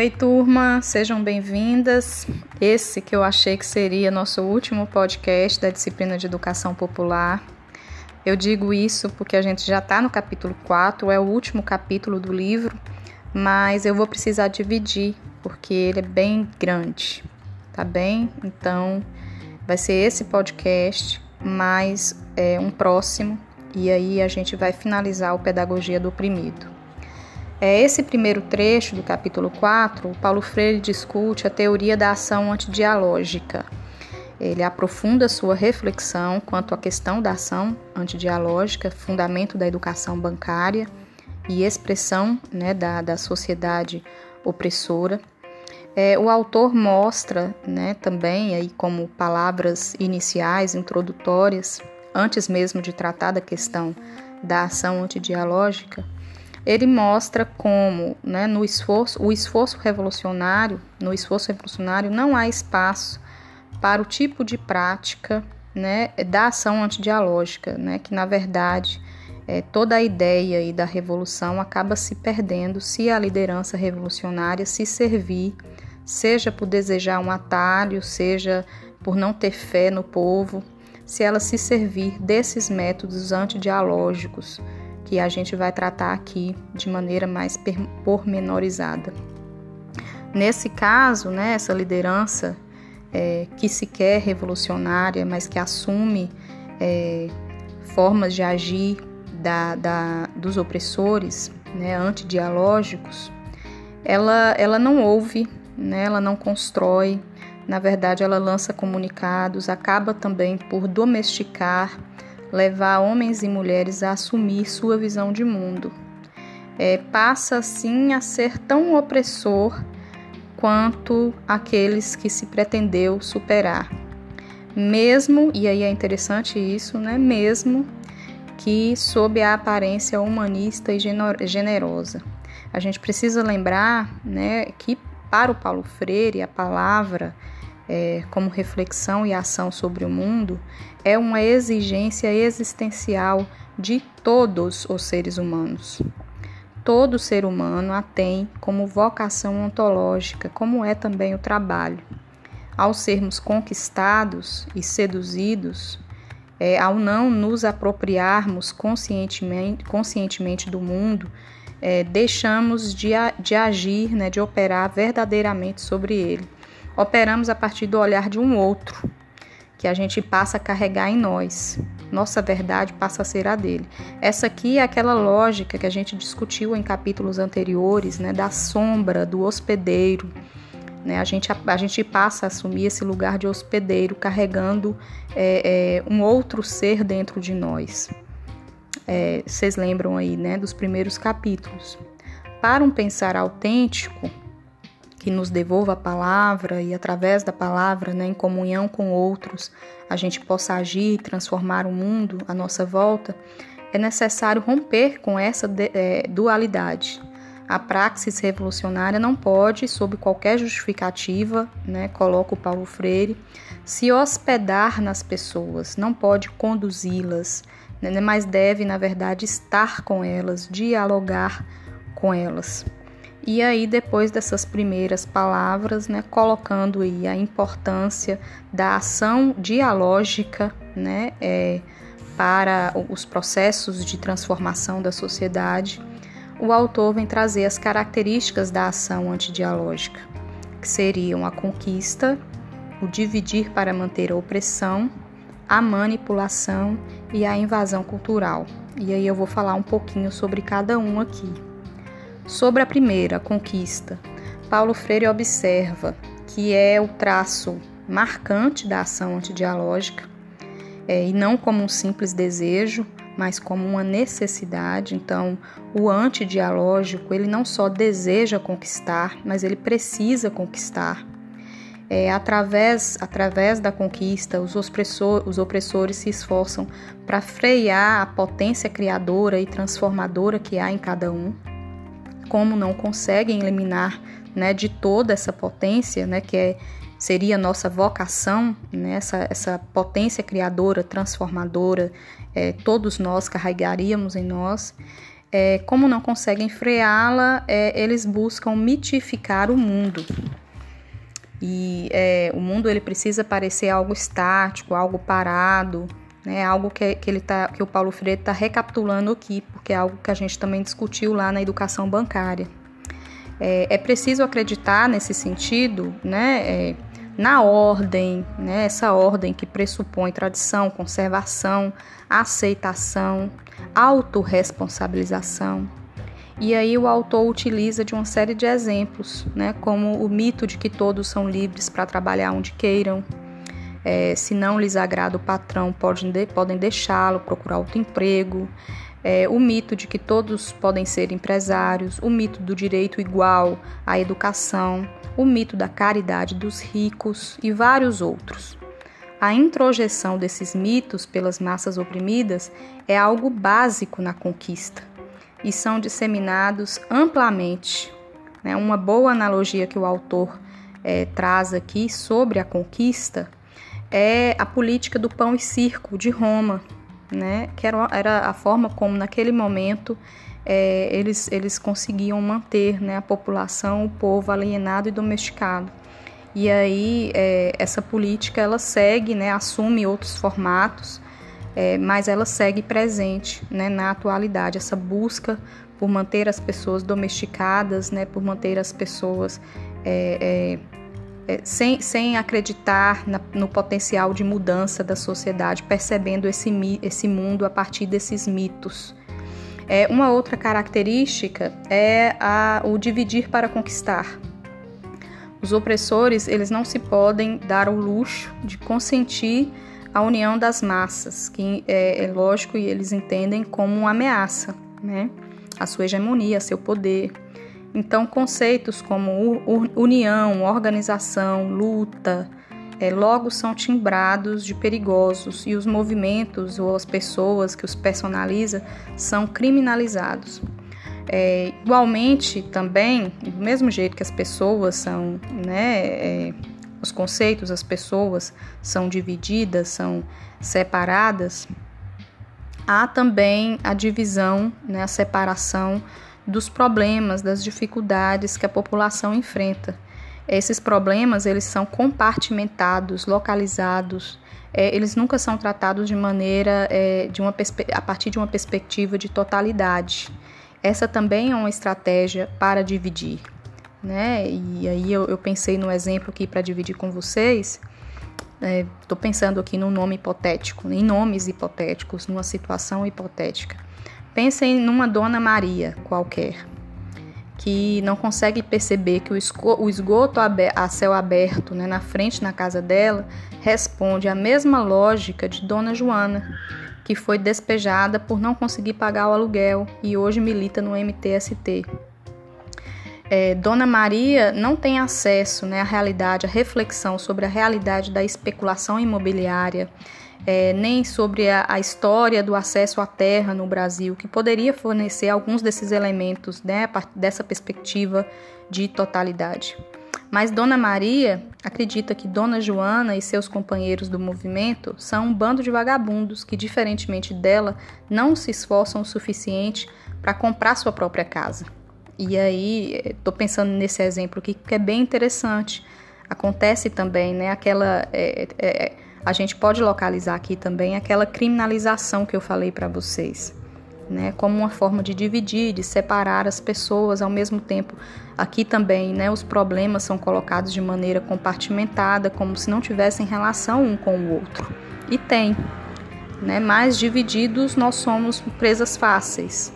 Oi, turma, sejam bem-vindas. Esse que eu achei que seria nosso último podcast da disciplina de Educação Popular. Eu digo isso porque a gente já está no capítulo 4, é o último capítulo do livro, mas eu vou precisar dividir porque ele é bem grande, tá bem? Então, vai ser esse podcast, mais é, um próximo, e aí a gente vai finalizar o Pedagogia do Oprimido. É esse primeiro trecho do capítulo 4, Paulo Freire discute a teoria da ação antidialógica. Ele aprofunda sua reflexão quanto à questão da ação antidialógica, fundamento da educação bancária e expressão né, da, da sociedade opressora. É, o autor mostra né, também, aí como palavras iniciais, introdutórias, antes mesmo de tratar da questão da ação antidialógica, ele mostra como, né, no esforço, o esforço revolucionário, no esforço revolucionário não há espaço para o tipo de prática, né, da ação antidialógica, né, que na verdade é, toda a ideia da revolução acaba se perdendo se a liderança revolucionária se servir, seja por desejar um atalho, seja por não ter fé no povo, se ela se servir desses métodos antidialógicos que a gente vai tratar aqui de maneira mais pormenorizada. Nesse caso, né, essa liderança é, que se quer revolucionária, mas que assume é, formas de agir da, da, dos opressores, né, antidialógicos, ela, ela não ouve, né, ela não constrói, na verdade, ela lança comunicados, acaba também por domesticar levar homens e mulheres a assumir sua visão de mundo. É, passa assim a ser tão opressor quanto aqueles que se pretendeu superar. Mesmo, e aí é interessante isso, né? Mesmo que sob a aparência humanista e generosa. A gente precisa lembrar, né, que para o Paulo Freire a palavra é, como reflexão e ação sobre o mundo é uma exigência existencial de todos os seres humanos. Todo ser humano a tem como vocação ontológica, como é também o trabalho. Ao sermos conquistados e seduzidos, é, ao não nos apropriarmos conscientemente, conscientemente do mundo, é, deixamos de, de agir, né, de operar verdadeiramente sobre ele operamos a partir do olhar de um outro, que a gente passa a carregar em nós. Nossa verdade passa a ser a dele. Essa aqui é aquela lógica que a gente discutiu em capítulos anteriores, né, da sombra, do hospedeiro. Né? A, gente, a, a gente passa a assumir esse lugar de hospedeiro, carregando é, é, um outro ser dentro de nós. É, vocês lembram aí né, dos primeiros capítulos. Para um pensar autêntico, que nos devolva a palavra e através da palavra, né, em comunhão com outros, a gente possa agir e transformar o mundo à nossa volta, é necessário romper com essa de, é, dualidade. A praxis revolucionária não pode, sob qualquer justificativa, né, coloca o Paulo Freire, se hospedar nas pessoas, não pode conduzi-las, né, mas deve, na verdade, estar com elas, dialogar com elas. E aí, depois dessas primeiras palavras, né, colocando aí a importância da ação dialógica né, é, para os processos de transformação da sociedade, o autor vem trazer as características da ação antidialógica, que seriam a conquista, o dividir para manter a opressão, a manipulação e a invasão cultural. E aí eu vou falar um pouquinho sobre cada um aqui. Sobre a primeira, a conquista, Paulo Freire observa que é o traço marcante da ação antidialógica, é, e não como um simples desejo, mas como uma necessidade. Então, o antidialógico, ele não só deseja conquistar, mas ele precisa conquistar. É, através, através da conquista, os, opressor, os opressores se esforçam para frear a potência criadora e transformadora que há em cada um como não conseguem eliminar né, de toda essa potência, né, que é, seria nossa vocação, né, essa, essa potência criadora, transformadora, é, todos nós carregaríamos em nós, é, como não conseguem freá-la, é, eles buscam mitificar o mundo. E é, o mundo ele precisa parecer algo estático, algo parado, né? Algo que, que ele tá, que o Paulo Freire está recapitulando aqui, porque é algo que a gente também discutiu lá na educação bancária. É, é preciso acreditar nesse sentido, né? É, na ordem, né? Essa ordem que pressupõe tradição, conservação, aceitação, autorresponsabilização. E aí o autor utiliza de uma série de exemplos, né, como o mito de que todos são livres para trabalhar onde queiram, é, se não lhes agrada o patrão, podem, de, podem deixá-lo, procurar outro emprego, é, o mito de que todos podem ser empresários, o mito do direito igual à educação, o mito da caridade dos ricos e vários outros. A introjeção desses mitos pelas massas oprimidas é algo básico na conquista e são disseminados amplamente. Né? Uma boa analogia que o autor é, traz aqui sobre a conquista é a política do pão e circo de Roma, né? que era, era a forma como, naquele momento, é, eles, eles conseguiam manter né, a população, o povo alienado e domesticado. E aí é, essa política ela segue, né, assume outros formatos, é, mas ela segue presente né, na atualidade, essa busca por manter as pessoas domesticadas, né, por manter as pessoas é, é, sem, sem acreditar na, no potencial de mudança da sociedade, percebendo esse, esse mundo a partir desses mitos. É, uma outra característica é a, o dividir para conquistar. Os opressores, eles não se podem dar o luxo de consentir a união das massas, que é, é lógico e eles entendem como uma ameaça, né? A sua hegemonia, seu poder. Então, conceitos como união, organização, luta, é, logo são timbrados de perigosos e os movimentos ou as pessoas que os personaliza são criminalizados. É, igualmente, também, do mesmo jeito que as pessoas são, né, é, os conceitos, as pessoas são divididas, são separadas, há também a divisão, né, a separação dos problemas, das dificuldades que a população enfrenta. Esses problemas eles são compartimentados, localizados, é, eles nunca são tratados de maneira é, de uma a partir de uma perspectiva de totalidade. Essa também é uma estratégia para dividir, né? E aí eu, eu pensei no exemplo aqui para dividir com vocês. Estou é, pensando aqui num nome hipotético, em nomes hipotéticos, numa situação hipotética. Pensem numa Dona Maria qualquer, que não consegue perceber que o esgoto a céu aberto né, na frente na casa dela responde à mesma lógica de Dona Joana, que foi despejada por não conseguir pagar o aluguel e hoje milita no MTST. É, Dona Maria não tem acesso né, à realidade, à reflexão sobre a realidade da especulação imobiliária, é, nem sobre a, a, história do acesso à terra no Brasil, que poderia fornecer alguns desses elementos né, dessa perspectiva de totalidade. Mas Dona Maria acredita que Dona Joana e seus companheiros do movimento são um bando de vagabundos que, diferentemente dela, não se esforçam o suficiente para comprar sua própria casa. E aí, estou pensando nesse exemplo aqui que é bem interessante. Acontece também, né? Aquela. É, é, a gente pode localizar aqui também aquela criminalização que eu falei para vocês né, como uma forma de dividir, de separar as pessoas ao mesmo tempo. Aqui também, né, os problemas são colocados de maneira compartimentada, como se não tivessem relação um com o outro. E tem, né, mas divididos nós somos presas fáceis.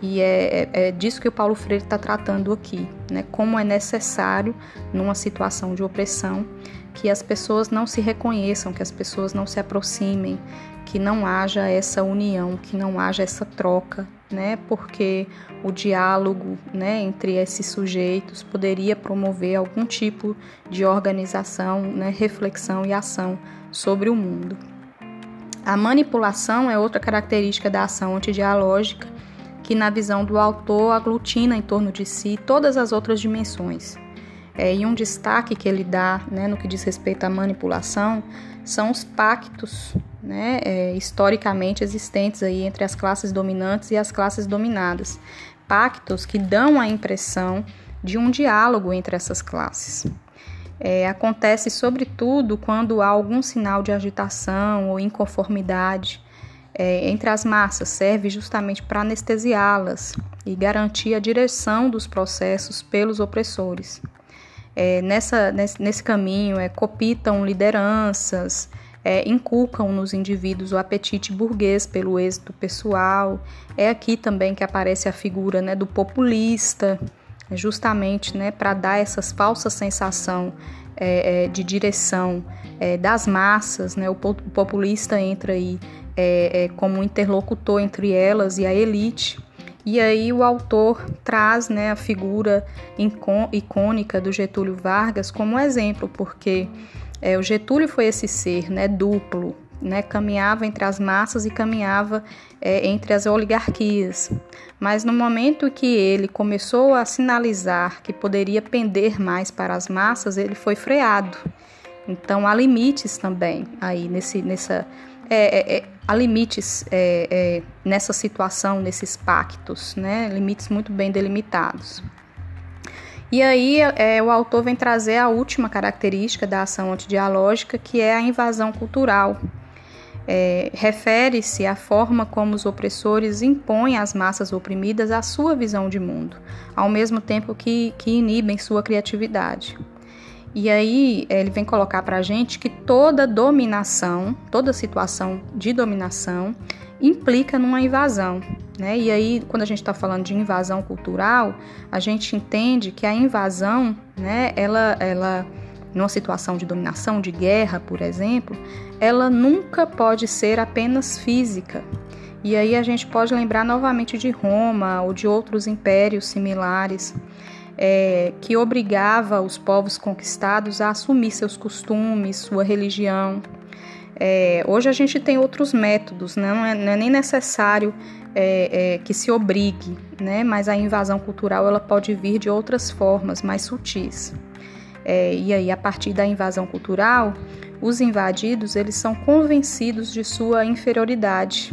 E é, é, é disso que o Paulo Freire está tratando aqui, né, como é necessário, numa situação de opressão, que as pessoas não se reconheçam, que as pessoas não se aproximem, que não haja essa união, que não haja essa troca, né? Porque o diálogo, né, entre esses sujeitos poderia promover algum tipo de organização, né, reflexão e ação sobre o mundo. A manipulação é outra característica da ação antidialógica que, na visão do autor, aglutina em torno de si todas as outras dimensões. É, e um destaque que ele dá né, no que diz respeito à manipulação são os pactos né, é, historicamente existentes aí entre as classes dominantes e as classes dominadas. Pactos que dão a impressão de um diálogo entre essas classes. É, acontece sobretudo quando há algum sinal de agitação ou inconformidade é, entre as massas, serve justamente para anestesiá-las e garantir a direção dos processos pelos opressores. É, nessa, nesse, nesse, caminho, é, copitam lideranças, é, inculcam nos indivíduos o apetite burguês pelo êxito pessoal. É aqui também que aparece a figura né, do populista, justamente né, para dar essa falsa sensação é, é, de direção é, das massas. Né, o populista entra aí é, é, como interlocutor entre elas e a elite. E aí o autor traz né, a figura icônica do Getúlio Vargas como exemplo, porque é, o Getúlio foi esse ser né, duplo, né, caminhava entre as massas e caminhava é, entre as oligarquias. Mas no momento que ele começou a sinalizar que poderia pender mais para as massas, ele foi freado. Então há limites também aí nesse, nessa é, é, é, há limites é, é, nessa situação, nesses pactos, né? limites muito bem delimitados. E aí o autor vem trazer a última característica da ação antidialógica, que é a invasão cultural. Refere-se à forma como os opressores impõem às massas oprimidas a sua visão de mundo, ao mesmo tempo que, que inibem sua criatividade. E aí ele vem colocar para a gente que toda dominação, toda situação de dominação implica numa invasão, né? E aí quando a gente está falando de invasão cultural, a gente entende que a invasão, né? Ela, ela numa situação de dominação, de guerra, por exemplo, ela nunca pode ser apenas física. E aí a gente pode lembrar novamente de Roma ou de outros impérios similares é, que obrigava os povos conquistados a assumir seus costumes, sua religião. É, hoje a gente tem outros métodos, né? não, é, não, é, nem necessário é, é, que se obrigue, né? mas a invasão cultural ela pode vir de outras formas mais sutis. É, e aí, a partir da invasão cultural, os invadidos eles são convencidos de sua inferioridade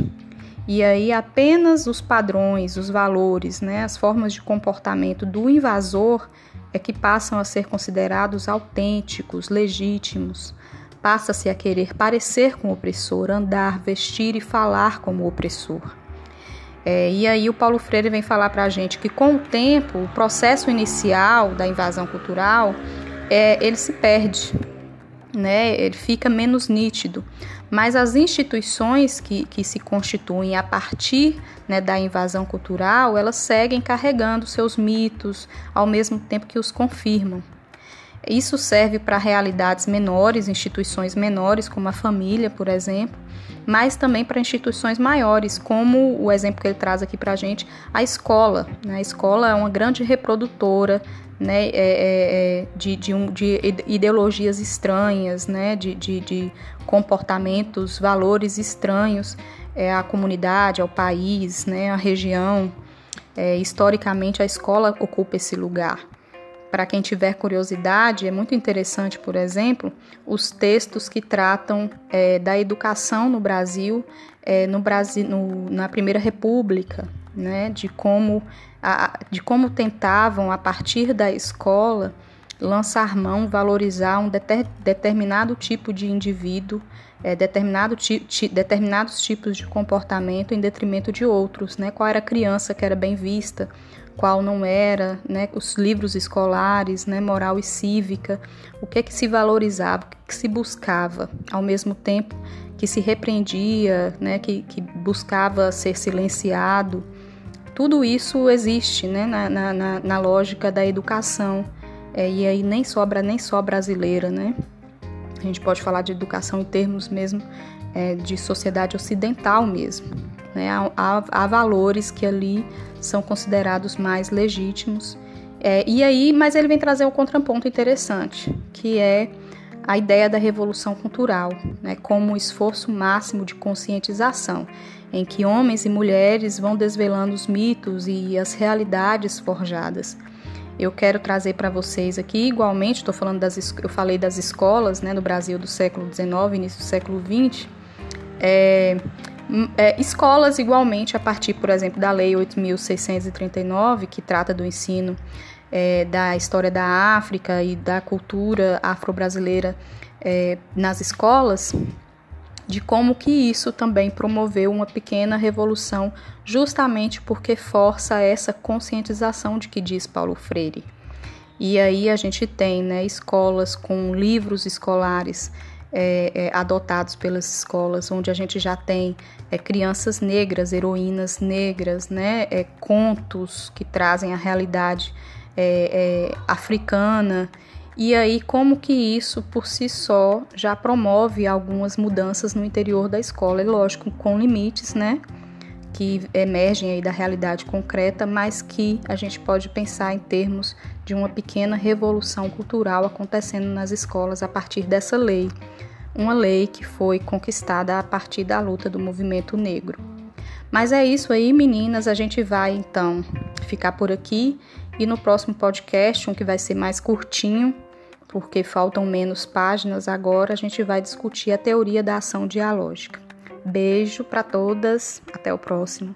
e aí apenas os padrões, os valores, né, as formas de comportamento do invasor é que passam a ser considerados autênticos, legítimos. Passa-se a querer parecer com o opressor, andar, vestir e falar como o opressor. É, e aí o Paulo Freire vem falar para a gente que com o tempo, o processo inicial da invasão cultural, é, ele se perde, né? ele fica menos nítido mas as instituições que, que se constituem a partir né, da invasão cultural, elas seguem carregando seus mitos, ao mesmo tempo que os confirmam. Isso serve para realidades menores, instituições menores, como a família, por exemplo, mas também para instituições maiores, como o exemplo que ele traz aqui para a gente, a escola. Né? A escola é uma grande reprodutora né, é, é, é, de, de, um, de, ideologias estranhas, né, de, de, comportamentos, valores estranhos é, à comunidade, ao país, né, à região. É, historicamente, a escola ocupa esse lugar. Para quem tiver curiosidade, é muito interessante, por exemplo, os textos que tratam é, da educação no Brasil, é, no Brasil no, na Primeira República, né, de como a, de como tentavam, a partir da escola, lançar mão, valorizar um deter, determinado tipo de indivíduo, é, determinado ti, ti, determinados tipos de comportamento em detrimento de outros, né? Qual era a criança que era bem vista, qual não era, né? Os livros escolares, né? Moral e cívica, o que é que se valorizava, o que, é que se buscava, ao mesmo tempo que se repreendia, né? Que, que buscava ser silenciado. Tudo isso existe né, na, na, na lógica da educação. É, e aí nem sobra nem só brasileira, né? A gente pode falar de educação em termos mesmo é, de sociedade ocidental mesmo. Né? Há, há, valores que ali são considerados mais legítimos. É, e aí, mas ele vem trazer um contraponto interessante, que é a ideia da revolução cultural, né, como um esforço máximo de conscientização em que homens e mulheres vão desvelando os mitos e as realidades forjadas. Eu quero trazer para vocês aqui, igualmente, estou falando das, eu falei das escolas, né, no Brasil do século XIX, início do século XX, É, é, escolas, igualmente, a partir, por exemplo, da Lei 8.639, que trata do ensino é, da história da África e da cultura afro-brasileira é, nas escolas, de como que isso também promoveu uma pequena revolução, justamente porque força essa conscientização de que diz Paulo Freire. E aí a gente tem né, escolas com livros escolares é, é, adotados pelas escolas, onde a gente já tem é, crianças negras, heroínas negras, né, é, contos que trazem a realidade é, é, africana e aí, como que isso por si só já promove algumas mudanças no interior da escola? E lógico, com limites, né? Que emergem aí da realidade concreta, mas que a gente pode pensar em termos de uma pequena revolução cultural acontecendo nas escolas a partir dessa lei. Uma lei que foi conquistada a partir da luta do movimento negro. Mas é isso aí, meninas. A gente vai então ficar por aqui e no próximo podcast, um que vai ser mais curtinho, porque faltam menos páginas agora, a gente vai discutir a teoria da ação dialógica. Beijo para todas, até o próximo.